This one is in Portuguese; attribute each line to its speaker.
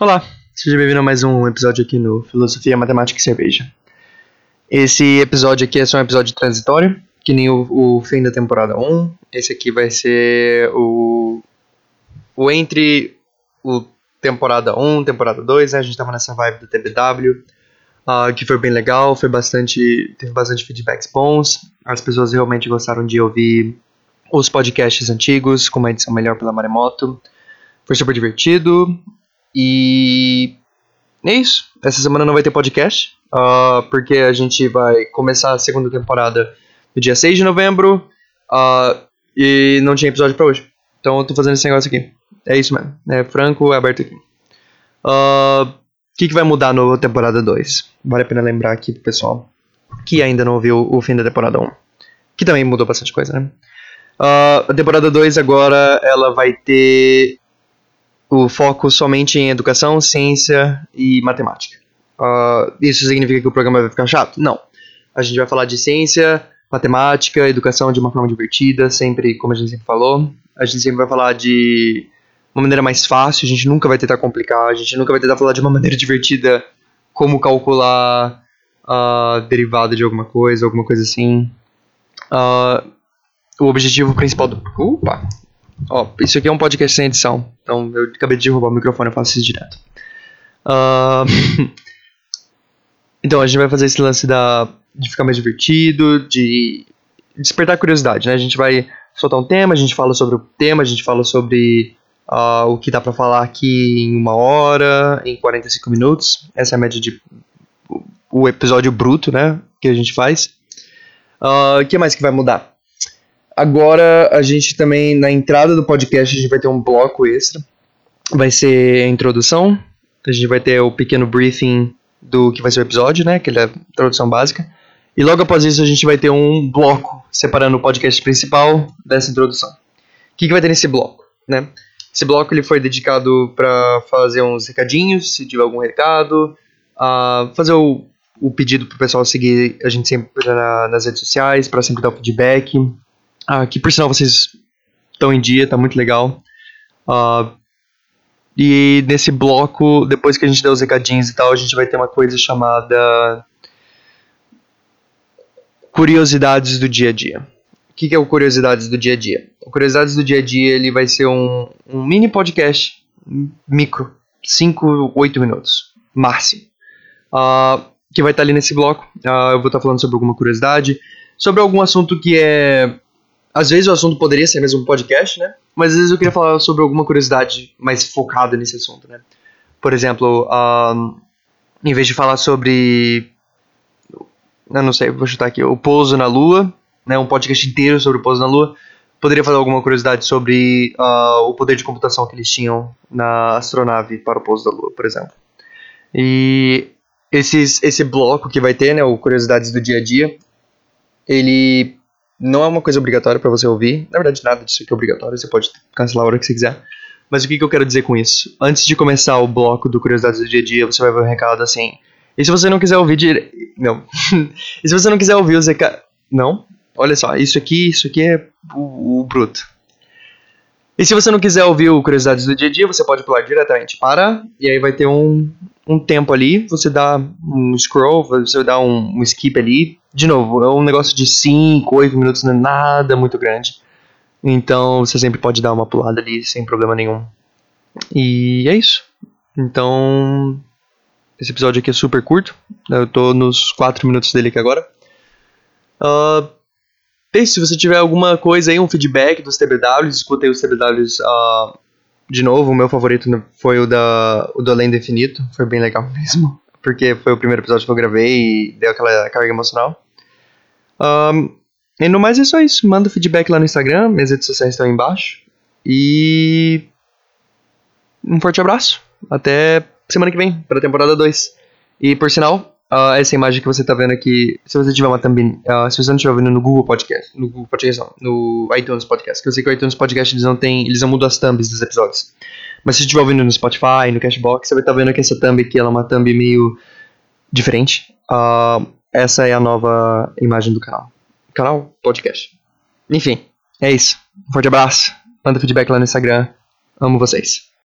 Speaker 1: Olá, seja bem-vindo a mais um episódio aqui no Filosofia, Matemática e Cerveja. Esse episódio aqui é só um episódio transitório, que nem o, o fim da temporada 1. Esse aqui vai ser o, o entre o temporada 1, temporada 2, né? A gente tava nessa vibe do TBW, uh, ah, que foi bem legal, foi bastante, teve bastante feedbacks bons. As pessoas realmente gostaram de ouvir os podcasts antigos, com uma edição melhor pela Maremoto. Foi super divertido. E é isso. Essa semana não vai ter podcast, uh, porque a gente vai começar a segunda temporada no dia 6 de novembro uh, e não tinha episódio pra hoje. Então eu tô fazendo esse negócio aqui. É isso mesmo. É franco, é aberto aqui. Ah, o uh, que, que vai mudar na temporada 2? Vale a pena lembrar aqui pro pessoal que ainda não ouviu o fim da temporada 1. Que também mudou bastante coisa, né? Uh, a temporada 2 agora ela vai ter o foco somente em educação, ciência e matemática. Uh, isso significa que o programa vai ficar chato? Não. A gente vai falar de ciência, matemática, educação de uma forma divertida, sempre, como a gente sempre falou. A gente sempre vai falar de uma maneira mais fácil, a gente nunca vai tentar complicar, a gente nunca vai tentar falar de uma maneira divertida, como calcular a derivada de alguma coisa, alguma coisa assim. Uh, o objetivo principal do. Opa! Ó, isso aqui é um podcast sem edição, então eu acabei de derrubar o microfone, eu faço isso direto. Uh, então, a gente vai fazer esse lance da, de ficar mais divertido, de despertar curiosidade, né? A gente vai soltar um tema, a gente fala sobre o tema, a gente fala sobre uh, o que dá pra falar aqui em uma hora, em 45 minutos. Essa é a média de o episódio bruto, né? Que a gente faz. Ah, o uh, que mais que vai mudar? Agora a gente também, na entrada do podcast, a gente vai ter um bloco extra. Vai ser a introdução. A gente vai ter o pequeno briefing do que vai ser o episódio, né? Que é a introdução básica. E logo após isso a gente vai ter um bloco separando o podcast principal dessa introdução. O que, que vai ter nesse bloco, né? Esse bloco ele foi dedicado para fazer uns recadinhos, se tiver algum recado, uh, fazer o, o pedido para o pessoal seguir a gente sempre na, nas redes sociais, para sempre dar o feedback, Uh, que por sinal vocês estão em dia, tá muito legal. Uh, e nesse bloco, depois que a gente der os recadinhos e tal, a gente vai ter uma coisa chamada Curiosidades do Dia a Dia. O que, que é o Curiosidades do Dia a Dia? O Curiosidades do Dia a Dia ele vai ser um, um mini podcast micro, 5, 8 minutos, máximo. Uh, que vai estar ali nesse bloco. Uh, eu vou estar falando sobre alguma curiosidade, sobre algum assunto que é às vezes o assunto poderia ser mesmo um podcast, né? Mas às vezes eu queria falar sobre alguma curiosidade mais focada nesse assunto, né? Por exemplo, um, em vez de falar sobre. Eu não sei, vou chutar aqui. O pouso na Lua, né? Um podcast inteiro sobre o pouso na Lua. Poderia falar alguma curiosidade sobre uh, o poder de computação que eles tinham na astronave para o pouso da Lua, por exemplo. E esses, esse bloco que vai ter, né? O Curiosidades do Dia a Dia, ele não é uma coisa obrigatória para você ouvir. Na verdade, nada disso aqui é obrigatório, você pode cancelar a hora que você quiser. Mas o que, que eu quero dizer com isso? Antes de começar o bloco do Curiosidades do Dia a Dia, você vai ver um recado assim. E se você não quiser ouvir dire... Não. e se você não quiser ouvir os recados. Não? Olha só, isso aqui, isso aqui é o, o bruto. E se você não quiser ouvir o Curiosidades do Dia a Dia, você pode pular diretamente para. E aí vai ter um, um tempo ali. Você dá um scroll, você dá um, um skip ali. De novo, é um negócio de 5, 8 minutos, não é nada muito grande. Então você sempre pode dar uma pulada ali sem problema nenhum. E é isso. Então. Esse episódio aqui é super curto. Eu tô nos 4 minutos dele aqui agora. Uh, se você tiver alguma coisa aí, um feedback dos TBWs, escutei os TBWs uh, de novo. O meu favorito foi o, da, o do Além do Infinito, foi bem legal mesmo. Porque foi o primeiro episódio que eu gravei e deu aquela carga emocional. Um, e no mais é só isso. Manda feedback lá no Instagram, minhas redes sociais estão aí embaixo. E. Um forte abraço. Até semana que vem, para a temporada 2. E por sinal, uh, essa imagem que você está vendo aqui, se você tiver uma thumb, uh, se você não estiver ouvindo no Google Podcast, no Google Podcast não, no iTunes Podcast, que eu sei que o iTunes Podcast eles não tem, eles não mudam as thumbs dos episódios. Mas se você estiver ouvindo no Spotify, no Cashbox, você vai estar tá vendo que essa thumb aqui ela é uma thumb meio diferente. Uh, essa é a nova imagem do canal. Canal podcast. Enfim, é isso. Um forte abraço. Manda feedback lá no Instagram. Amo vocês.